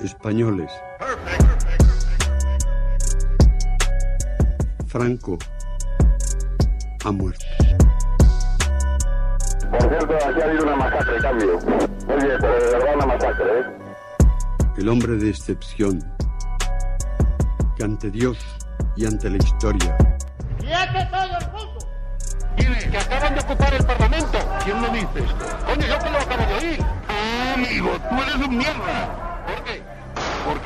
españoles. Franco ha muerto. Por cierto, aquí ha habido una masacre, cambio. Oye, pero de verdad una masacre, ¿eh? El hombre de excepción, que ante Dios y ante la historia ¡Quiete todo el mundo! ¿Quiénes? Que acaban de ocupar el Parlamento. ¿Quién lo dice esto? Coño, yo que lo acabo de oír. Ah, amigo, tú eres un mierda.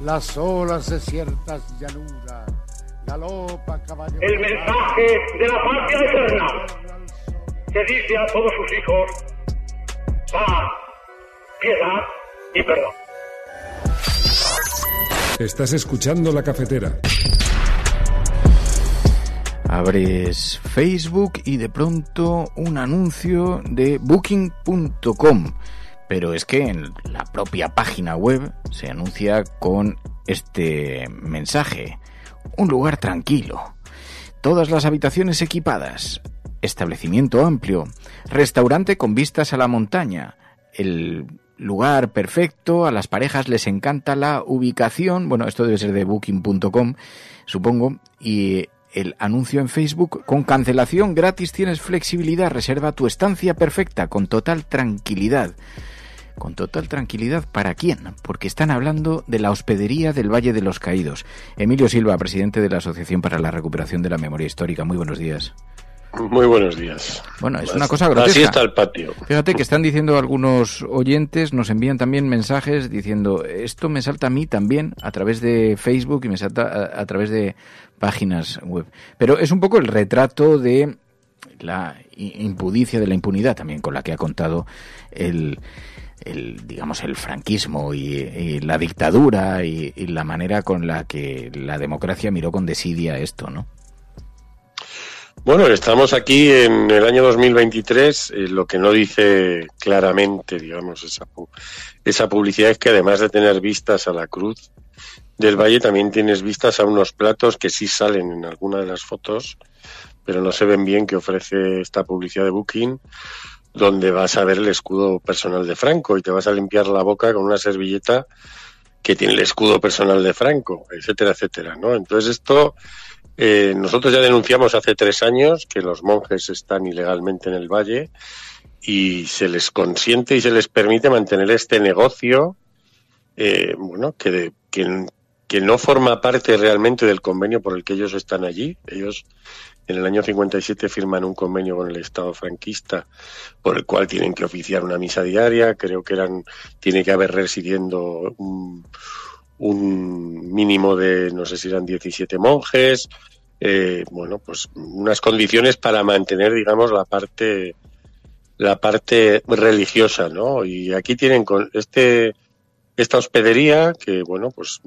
las olas de ciertas llanuras, galopa caballo. El mensaje de la patria eterna que dice a todos sus hijos paz, piedad y perdón. Estás escuchando la cafetera. Abres Facebook y de pronto un anuncio de booking.com. Pero es que en la propia página web se anuncia con este mensaje. Un lugar tranquilo. Todas las habitaciones equipadas. Establecimiento amplio. Restaurante con vistas a la montaña. El lugar perfecto. A las parejas les encanta la ubicación. Bueno, esto debe ser de booking.com, supongo. Y el anuncio en Facebook con cancelación gratis tienes flexibilidad. Reserva tu estancia perfecta con total tranquilidad. Con total tranquilidad, ¿para quién? Porque están hablando de la hospedería del Valle de los Caídos. Emilio Silva, presidente de la Asociación para la Recuperación de la Memoria Histórica. Muy buenos días. Muy buenos días. Bueno, es una cosa grotesca. Así está el patio. Fíjate que están diciendo algunos oyentes, nos envían también mensajes diciendo, esto me salta a mí también a través de Facebook y me salta a, a través de páginas web. Pero es un poco el retrato de la impudicia, de la impunidad también con la que ha contado el, el digamos, el franquismo y, la dictadura y, la manera con la que la democracia miró con desidia esto, ¿no? Bueno, estamos aquí en el año 2023. eh, lo que no dice claramente, digamos, esa, esa publicidad es que además de tener vistas a la cruz del valle, también tienes vistas a unos platos que sí salen en alguna de las fotos, pero no se ven bien que ofrece esta publicidad de Booking, donde vas a ver el escudo personal de Franco y te vas a limpiar la boca con una servilleta que tiene el escudo personal de Franco, etcétera, etcétera, ¿no? Entonces esto eh, nosotros ya denunciamos hace tres años que los monjes están ilegalmente en el valle y se les consiente y se les permite mantener este negocio, eh, bueno, que, de- que, que no forma parte realmente del convenio por el que ellos están allí. Ellos en el año 57 firman un convenio con el Estado franquista por el cual tienen que oficiar una misa diaria. Creo que eran tiene que haber residiendo un, un mínimo de, no sé si eran 17 monjes, eh, bueno, pues unas condiciones para mantener, digamos, la parte, la parte religiosa, ¿no? Y aquí tienen con este, esta hospedería que, bueno, pues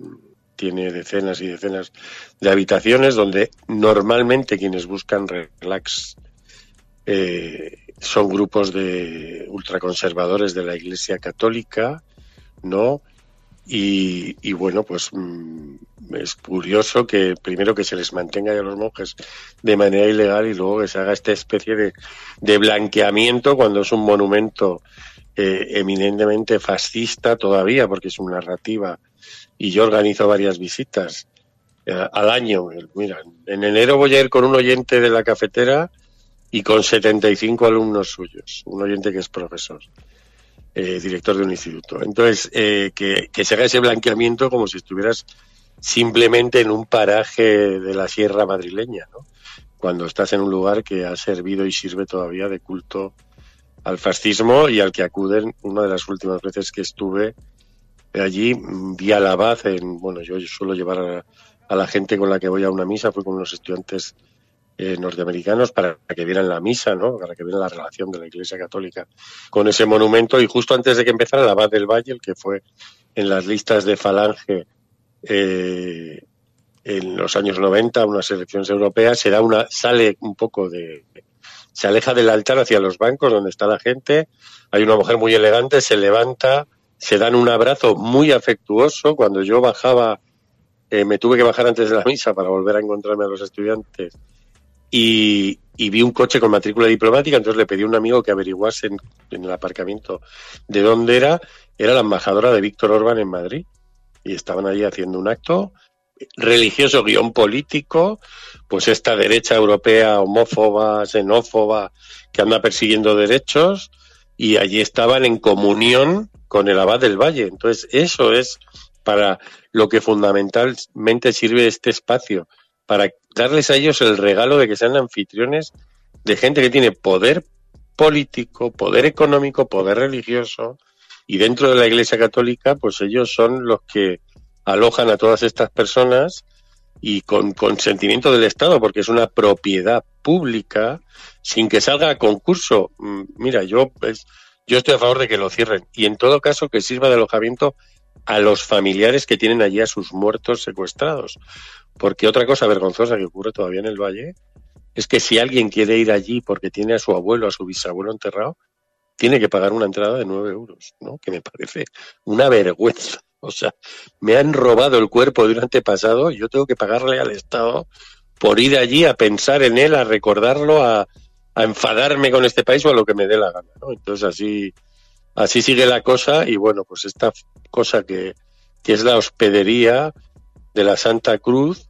tiene decenas y decenas de habitaciones donde normalmente quienes buscan relax eh, son grupos de ultraconservadores de la Iglesia Católica, ¿no? Y, bueno, pues mm, es curioso que primero que se les mantenga a los monjes de manera ilegal y luego que se haga esta especie de, de blanqueamiento cuando es un monumento eh, eminentemente fascista todavía, porque es una narrativa. Y yo organizo varias visitas eh, al año. Mira, en enero voy a ir con un oyente de la cafetera y con 75 alumnos suyos, un oyente que es profesor eh, director de un instituto. Entonces, eh, que, que se haga ese blanqueamiento como si estuvieras simplemente en un paraje de la sierra madrileña, ¿no? Cuando estás en un lugar que ha servido y sirve todavía de culto al fascismo y al que acuden una de las últimas veces que estuve allí, vi al abad en, bueno, yo suelo llevar a, a la gente con la que voy a una misa, fue con unos estudiantes eh, norteamericanos para que vieran la misa, ¿no? Para que vieran la relación de la Iglesia Católica con ese monumento y justo antes de que empezara el abad del Valle, el que fue en las listas de Falange eh, en los años 90, unas elecciones europeas, se da una, sale un poco de, se aleja del altar hacia los bancos donde está la gente, hay una mujer muy elegante, se levanta, se dan un abrazo muy afectuoso. Cuando yo bajaba, eh, me tuve que bajar antes de la misa para volver a encontrarme a los estudiantes y, vi un coche con matrícula diplomática, entonces le pedí a un amigo que averiguase en, el aparcamiento de dónde era. Era la embajadora de Víctor Orbán en Madrid y estaban allí haciendo un acto religioso guion político, pues esta derecha europea homófoba, xenófoba, que anda persiguiendo derechos, y allí estaban en comunión con el abad del Valle. Entonces, eso es para lo que fundamentalmente sirve este espacio, para darles a ellos el regalo de que sean anfitriones de gente que tiene poder político, poder económico, poder religioso, y dentro de la Iglesia Católica, pues ellos son los que alojan a todas estas personas y con consentimiento del Estado, porque es una propiedad pública, sin que salga a concurso. Mm, mira, yo, pues, yo estoy a favor de que lo cierren y en todo caso que sirva de alojamiento a los familiares que tienen allí a sus muertos secuestrados. Porque otra cosa vergonzosa que ocurre todavía en el Valle es que si alguien quiere ir allí porque tiene a su abuelo, a su bisabuelo enterrado, tiene que pagar una entrada de nueve euros, ¿no? Que me parece una vergüenza. O sea, me han robado el cuerpo de un antepasado y yo tengo que pagarle al Estado por ir allí a pensar en él, a recordarlo, a, enfadarme con este país o a lo que me dé la gana. ¿no? Entonces así, así sigue la cosa y bueno, pues esta cosa que, que es la hospedería de la Santa Cruz,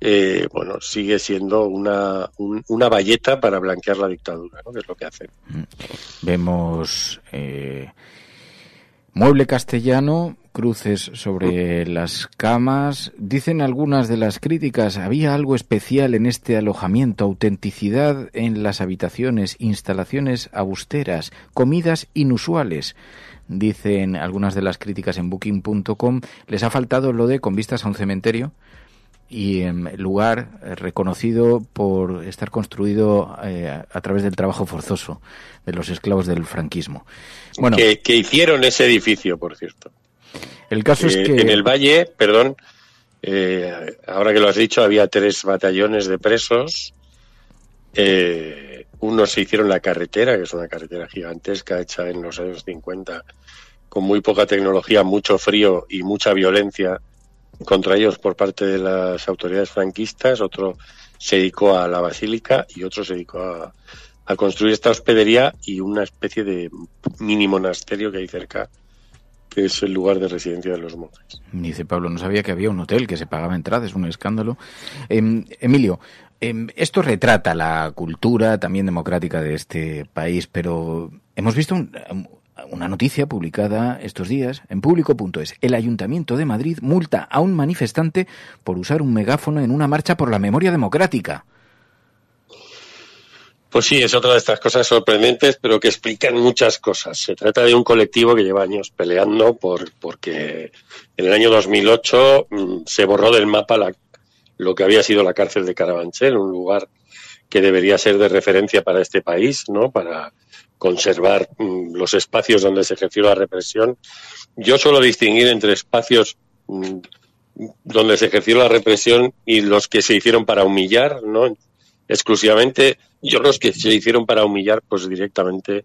eh, bueno, sigue siendo una, una valleta para blanquear la dictadura, ¿no? que es lo que hacen. Mm. Vemos eh, mueble castellano cruces sobre las camas. Dicen algunas de las críticas, había algo especial en este alojamiento, autenticidad en las habitaciones, instalaciones austeras, comidas inusuales. Dicen algunas de las críticas en booking.com, les ha faltado lo de con vistas a un cementerio y en lugar reconocido por estar construido eh, a través del trabajo forzoso de los esclavos del franquismo. Bueno, que hicieron ese edificio, por cierto. El caso es eh, que... En el Valle, perdón, eh, ahora que lo has dicho, había tres batallones de presos. Eh, unos se hicieron la carretera, que es una carretera gigantesca hecha en los años 50, con muy poca tecnología, mucho frío y mucha violencia contra ellos por parte de las autoridades franquistas. Otro se dedicó a la basílica y otro se dedicó a, a construir esta hospedería y una especie de mini monasterio que hay cerca que es el lugar de residencia de los monjes. Dice Pablo, no sabía que había un hotel que se pagaba entrada, es un escándalo. Em, Emilio, em, esto retrata la cultura también democrática de este país, pero hemos visto una noticia publicada estos días en público.es. El Ayuntamiento de Madrid multa a un manifestante por usar un megáfono en una marcha por la memoria democrática. Pues sí, es otra de estas cosas sorprendentes, pero que explican muchas cosas. Se trata de un colectivo que lleva años peleando por porque en el año 2008 mm, se borró del mapa la, lo que había sido la cárcel de Carabanchel, un lugar que debería ser de referencia para este país, ¿no? Para conservar mm, los espacios donde se ejerció la represión. Yo suelo distinguir entre espacios mm, donde se ejerció la represión y los que se hicieron para humillar, ¿no? exclusivamente. Yo los que se hicieron para humillar, pues directamente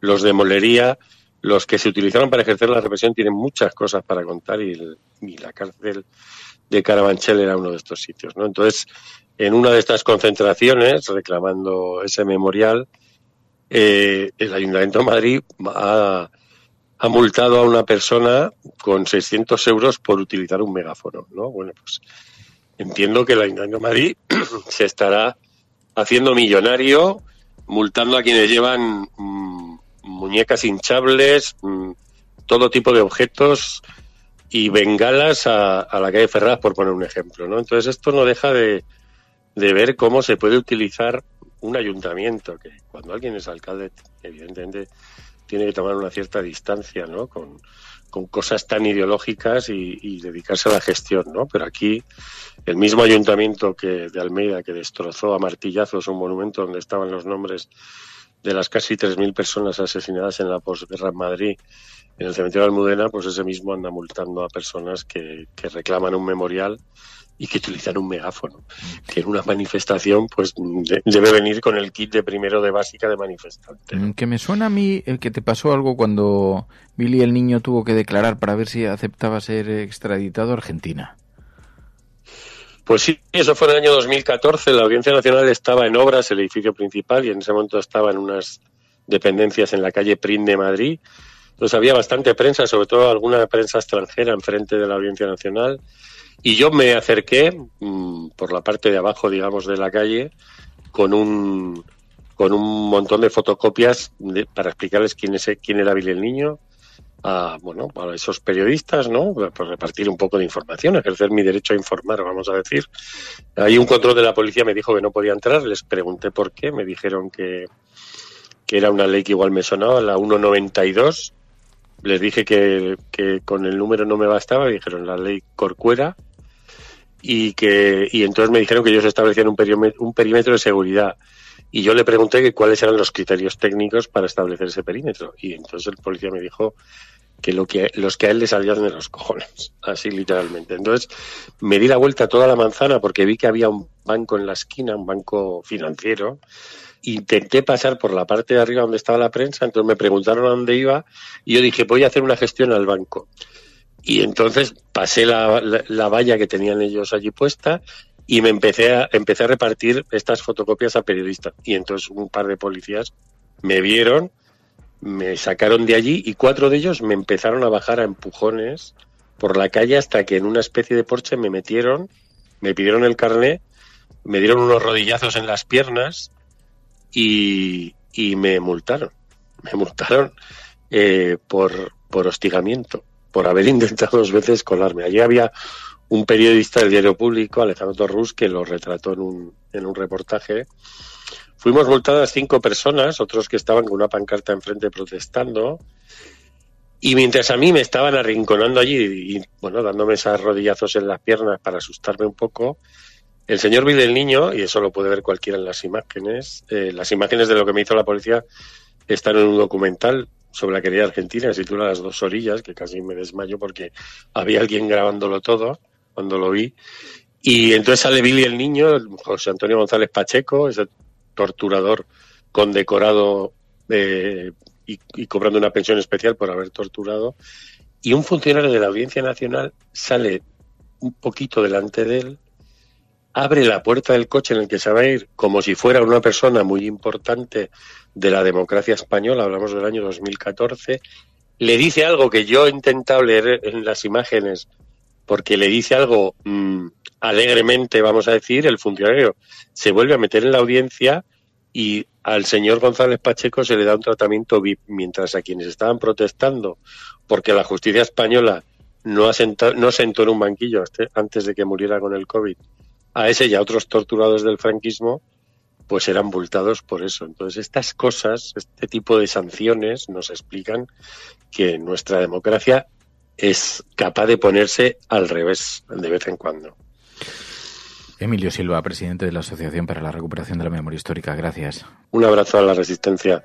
los demolería. Los que se utilizaron para ejercer la represión tienen muchas cosas para contar y, la cárcel de Carabanchel era uno de estos sitios. ¿no? Entonces, en una de estas concentraciones, reclamando ese memorial, eh, el Ayuntamiento de Madrid ha, ha, multado a una persona con 600 euros por utilizar un megáfono. ¿no? Bueno, pues entiendo que el Ayuntamiento de Madrid se estará haciendo millonario, multando a quienes llevan mm, muñecas hinchables, mm, todo tipo de objetos y bengalas a, la calle Ferraz, por poner un ejemplo. ¿no? Entonces esto no deja de, ver cómo se puede utilizar un ayuntamiento que cuando alguien es alcalde, evidentemente tiene que tomar una cierta distancia, ¿no? Con, con cosas tan ideológicas y, dedicarse a la gestión, ¿no? Pero aquí el mismo ayuntamiento que de Almeida que destrozó a martillazos un monumento donde estaban los nombres de las casi 3.000 personas asesinadas en la posguerra en Madrid, en el cementerio de Almudena, pues ese mismo anda multando a personas que reclaman un memorial y que utilizan un megáfono, que en una manifestación pues debe venir con el kit de primero de básica de manifestante. Mm, que me suena a mí el que te pasó algo cuando Billy el niño tuvo que declarar para ver si aceptaba ser extraditado a Argentina. Pues sí, eso fue en el año 2014. La Audiencia Nacional estaba en obras, el edificio principal, y en ese momento estaba en unas dependencias en la calle Prin de Madrid. Entonces había bastante prensa, sobre todo alguna prensa extranjera enfrente de la Audiencia Nacional y yo me acerqué mm, por la parte de abajo, digamos, de la calle con un, con un montón de fotocopias para explicarles quién, es, quién era Billy el Niño, a, bueno, a esos periodistas, ¿no? Por repartir un poco de información, ejercer mi derecho a informar, vamos a decir. Ahí un control de la policía me dijo que no podía entrar, les pregunté por qué, me dijeron que, que era una ley que igual me sonaba, la 192. Les dije que, que con el número no me bastaba, dijeron la ley Corcuera, y que y entonces me dijeron que ellos establecían un perímetro, un perímetro de seguridad y yo le pregunté que cuáles eran los criterios técnicos para establecer ese perímetro y entonces el policía me dijo que, lo que los que a él le salían de los cojones, así literalmente. Entonces me di la vuelta toda la manzana porque vi que había un banco en la esquina, un banco financiero. Intenté pasar por la parte de arriba donde estaba la prensa, entonces me preguntaron a dónde iba y yo dije, voy a hacer una gestión al banco. Y entonces pasé la, la, valla que tenían ellos allí puesta y me empecé a, empecé a repartir estas fotocopias a periodistas. Y entonces un par de policías me vieron, me sacaron de allí y cuatro de ellos me empezaron a bajar a empujones por la calle hasta que en una especie de porche me metieron, me pidieron el carné, me dieron unos rodillazos en las piernas y, y me multaron. Me multaron eh, por, por hostigamiento por haber intentado dos veces colarme. Allí había un periodista del diario público, Alejandro Torrus, que lo retrató en un, en un reportaje. Fuimos multadas cinco personas, otros que estaban con una pancarta enfrente protestando. Y mientras a mí me estaban arrinconando allí y, bueno, dándome esos rodillazos en las piernas para asustarme un poco, el señor Bill del Niño, y eso lo puede ver cualquiera en las imágenes, eh, las imágenes de lo que me hizo la policía están en un documental sobre la querida Argentina, se titula Las dos orillas, que casi me desmayo porque había alguien grabándolo todo cuando lo vi. Y entonces sale Billy el niño, José Antonio González Pacheco, ese torturador condecorado eh, y, y, cobrando una pensión especial por haber torturado. Y un funcionario de la Audiencia Nacional sale un poquito delante de él, abre la puerta del coche en el que se va a ir como si fuera una persona muy importante de la democracia española, hablamos del año 2014, le dice algo que yo he intentado leer en las imágenes, porque le dice algo mmm, alegremente, vamos a decir, el funcionario se vuelve a meter en la audiencia y al señor González Pacheco se le da un tratamiento VIP, mientras a quienes estaban protestando porque la justicia española no, asenta, no sentó en un banquillo antes de que muriera con el COVID a ese y a otros torturados del franquismo, pues eran multados por eso. Entonces, estas cosas, este tipo de sanciones nos explican que nuestra democracia es capaz de ponerse al revés de vez en cuando. Emilio Silva, presidente de la Asociación para la Recuperación de la Memoria Histórica. Gracias. Un abrazo a la resistencia.